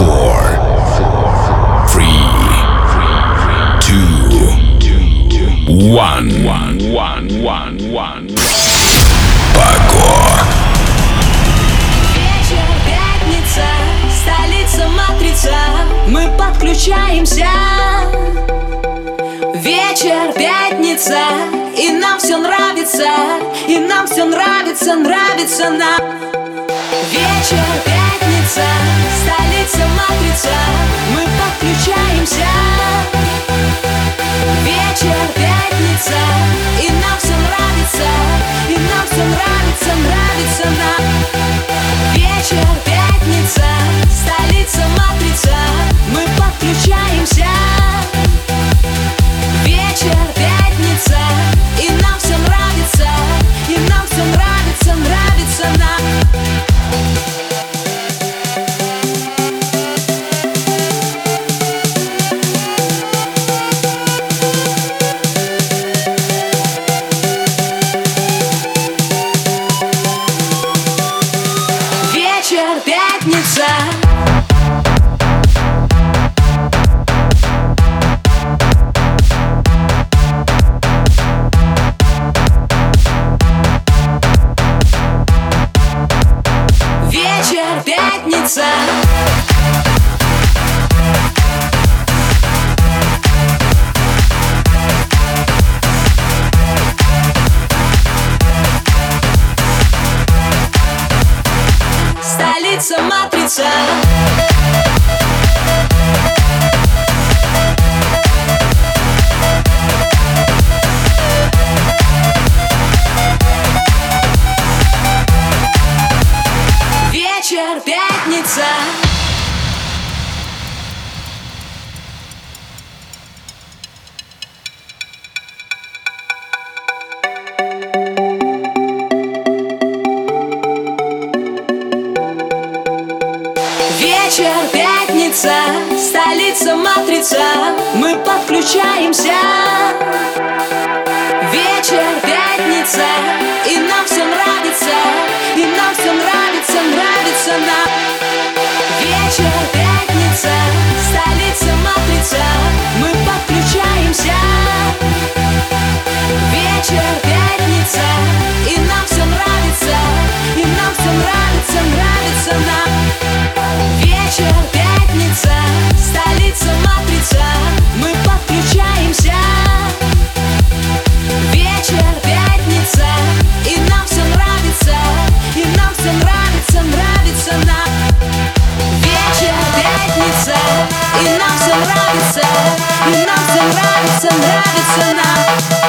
Four, three, two, one. Пако. Вечер пятница, столица матрица, мы подключаемся. Вечер пятница, и нам все нравится, и нам все нравится, нравится нам вечер, пятница, столица матрица, мы подключаемся. Вечер, пятница, и нам все нравится, и нам все нравится, нравится нам. Вечер, пятница, столица матрица, мы подключаемся. Вечер, пятница. And that is enough.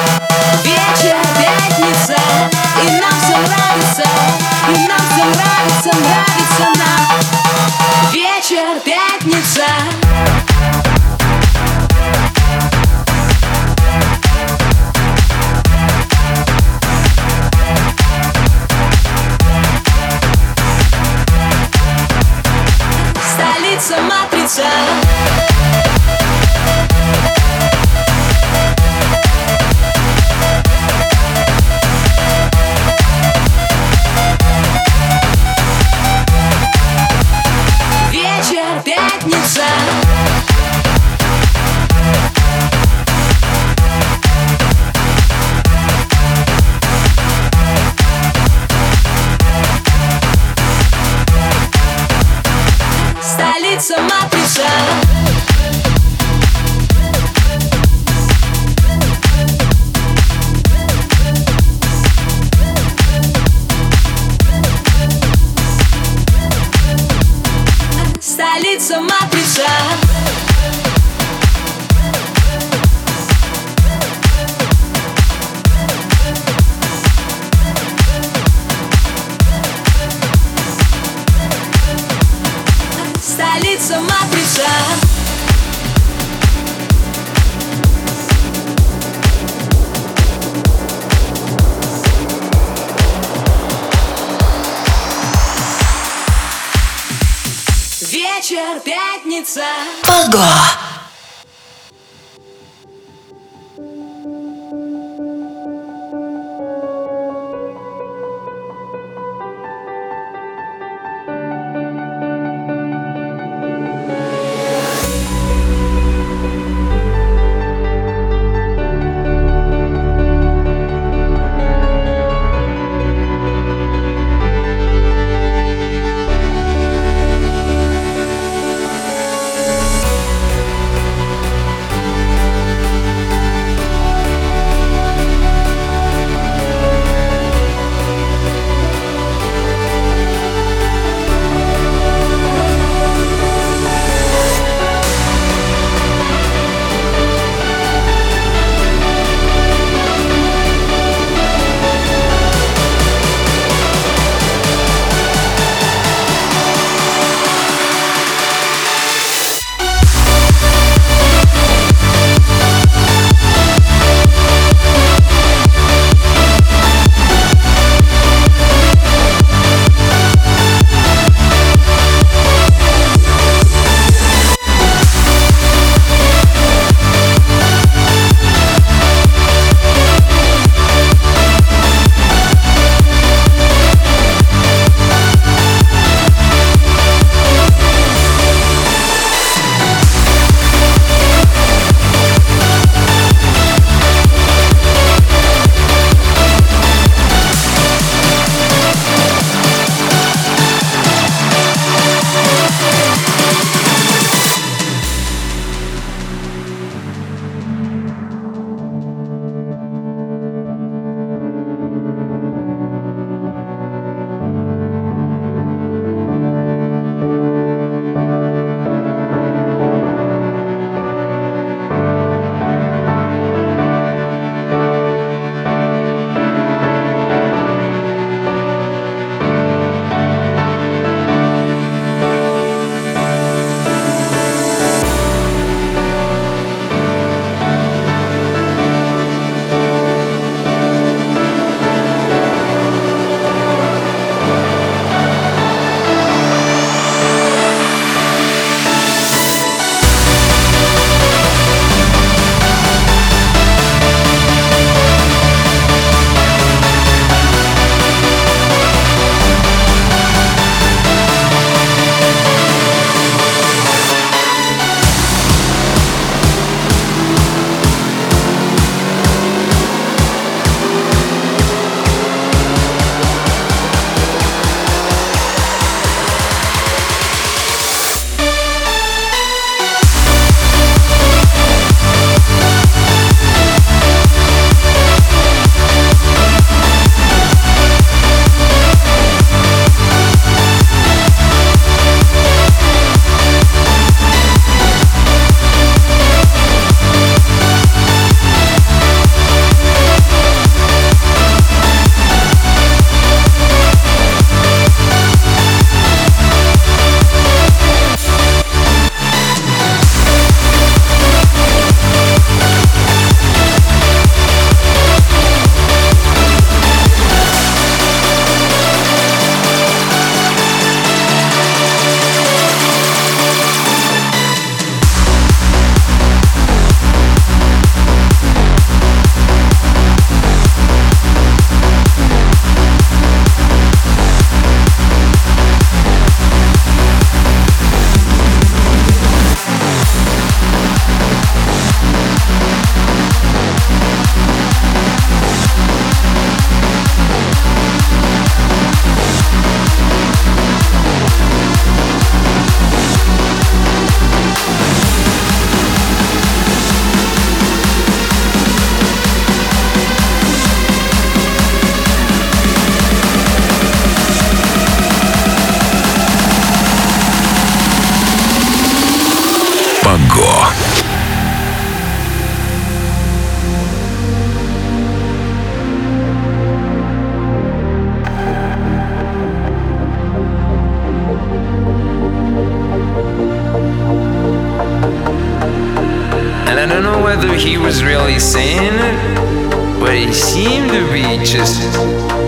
Really saying it, but he seemed to be just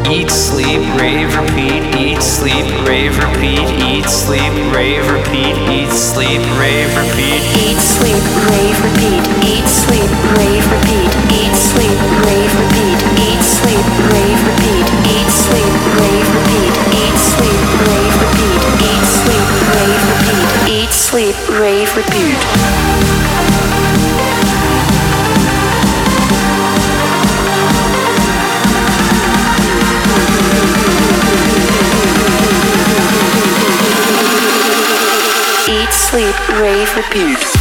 eat, sleep, rave, repeat, eat, sleep, rave, repeat, eat, sleep, rave, repeat, eat, sleep, rave, repeat. Eat, sleep, rave, repeat, eat, sleep, rave, repeat, eat, sleep, rave, repeat, eat, sleep, rave, repeat, eat, sleep, rave, repeat, eat, sleep, rave, repeat, eat, sleep, rave, repeat, eat, sleep, rave, repeat. Rave Repute.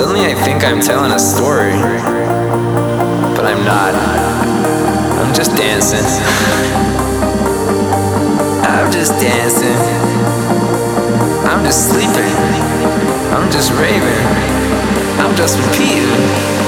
Suddenly I think I'm telling a story. But I'm not. I'm just dancing. I'm just dancing. I'm just sleeping. I'm just raving. I'm just repeating.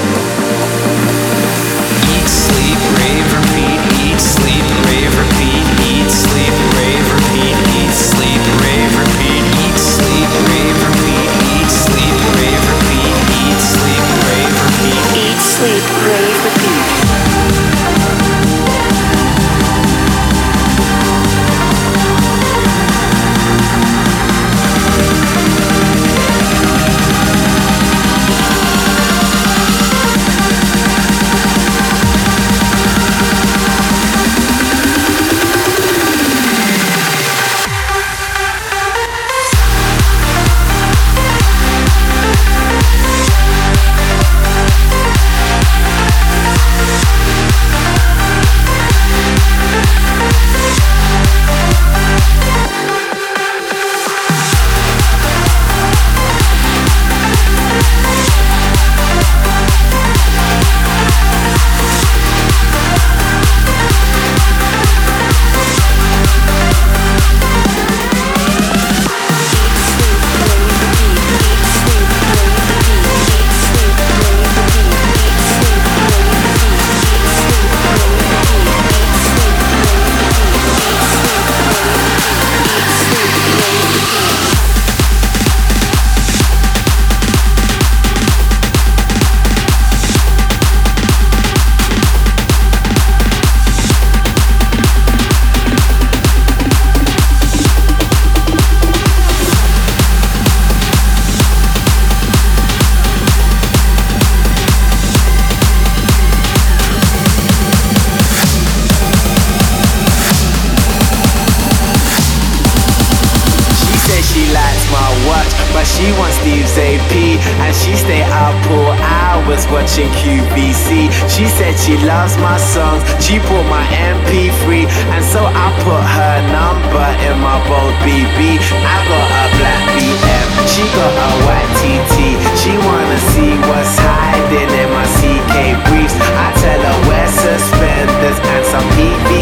She said she loves my songs, she bought my MP3. And so I put her number in my bold BB. I got a black BM, she got a white TT. She wanna see what's hiding in my CK briefs. I tell her wear suspenders and some PVC.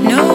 No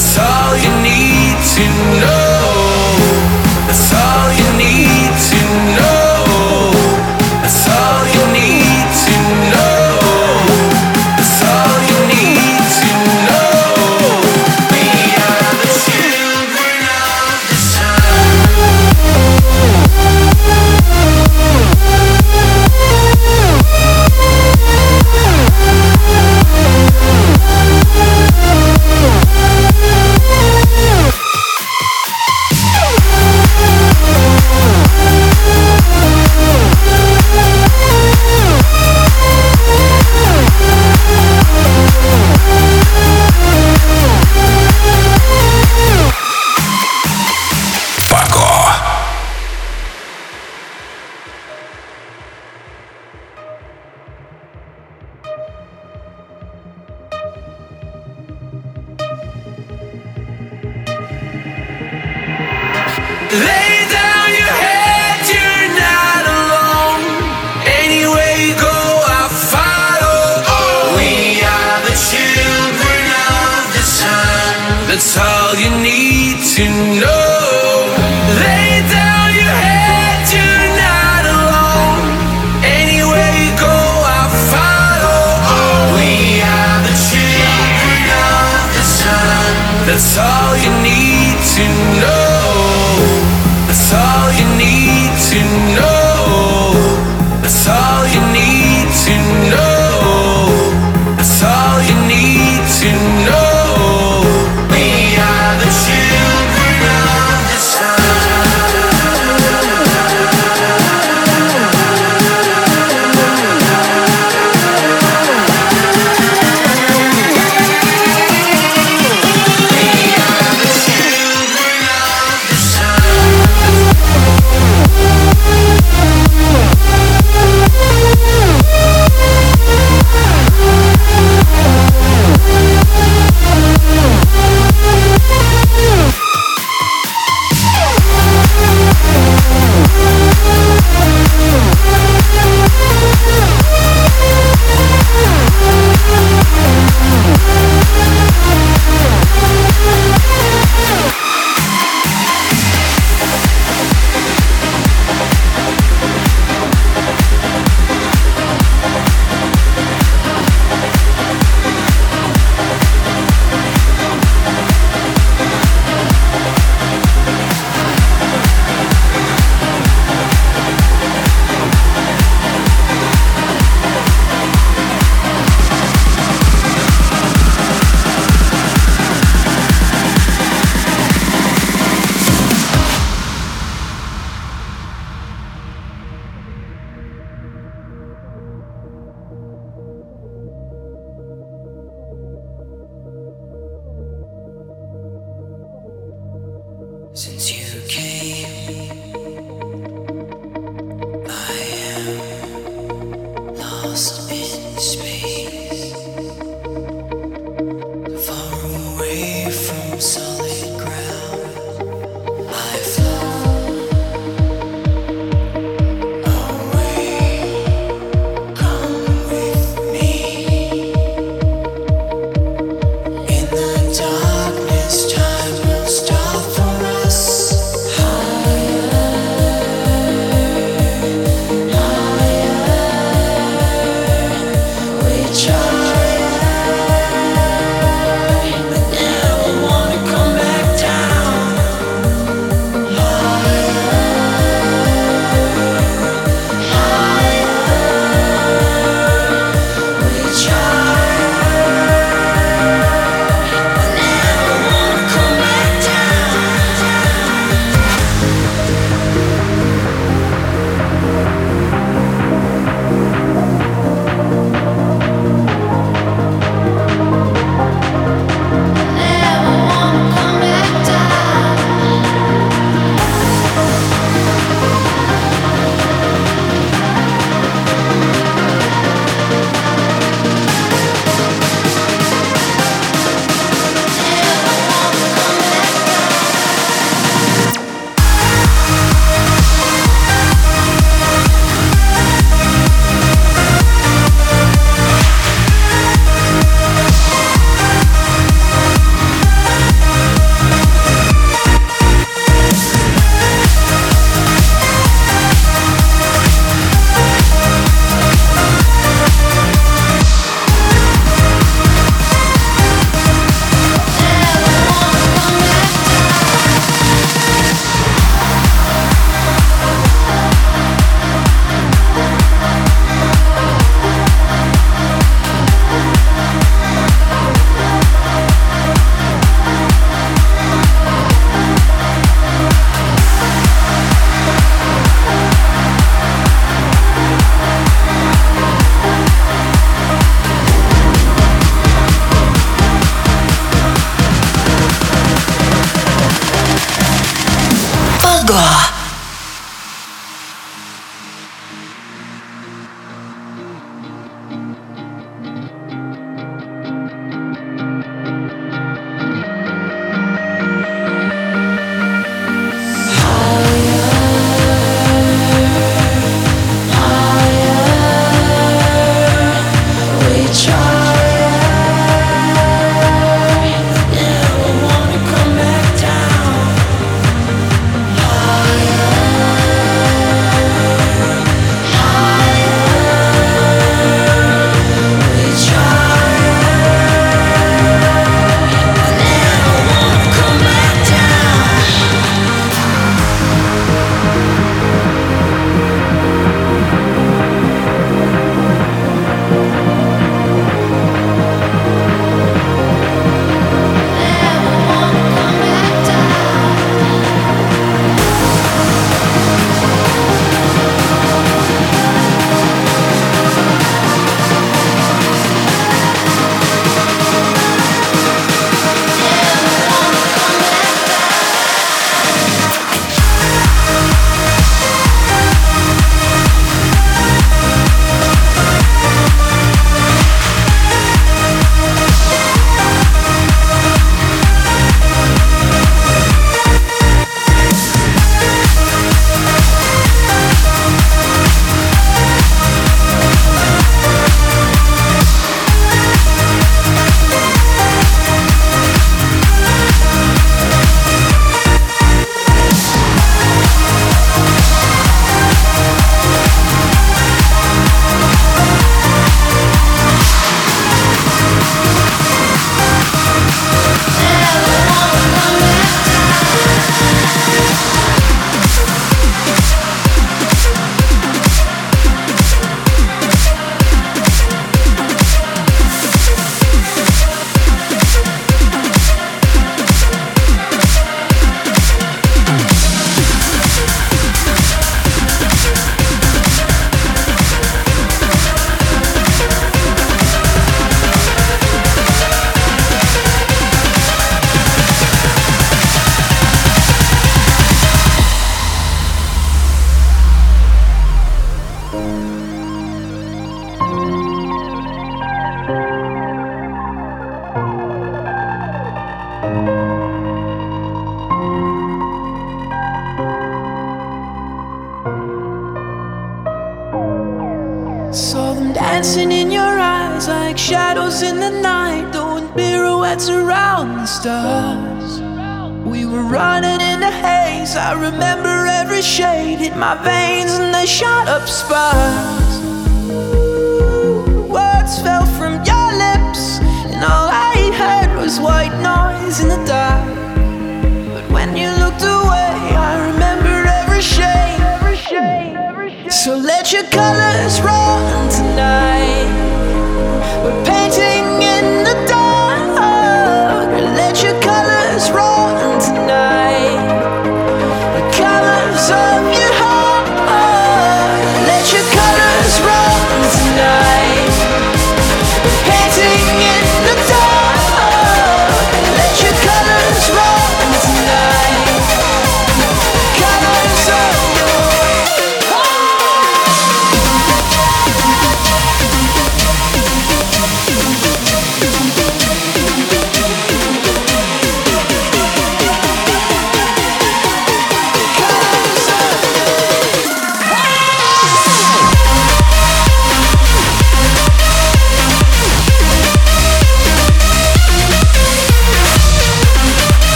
sun.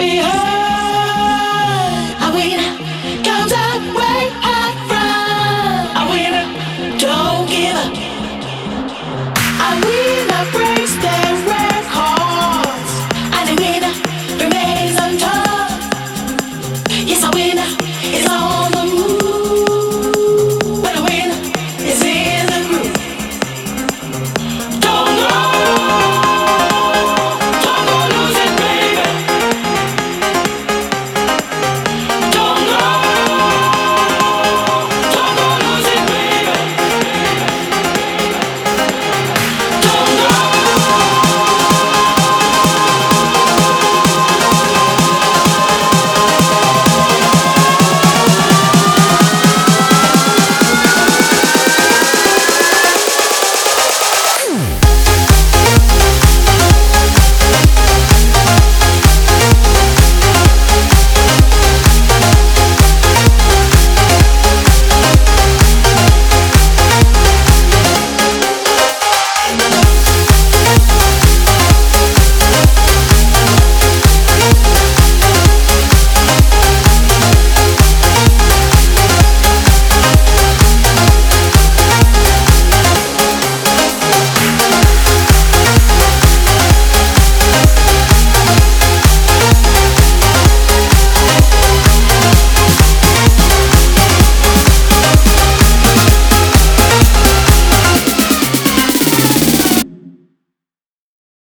Behind.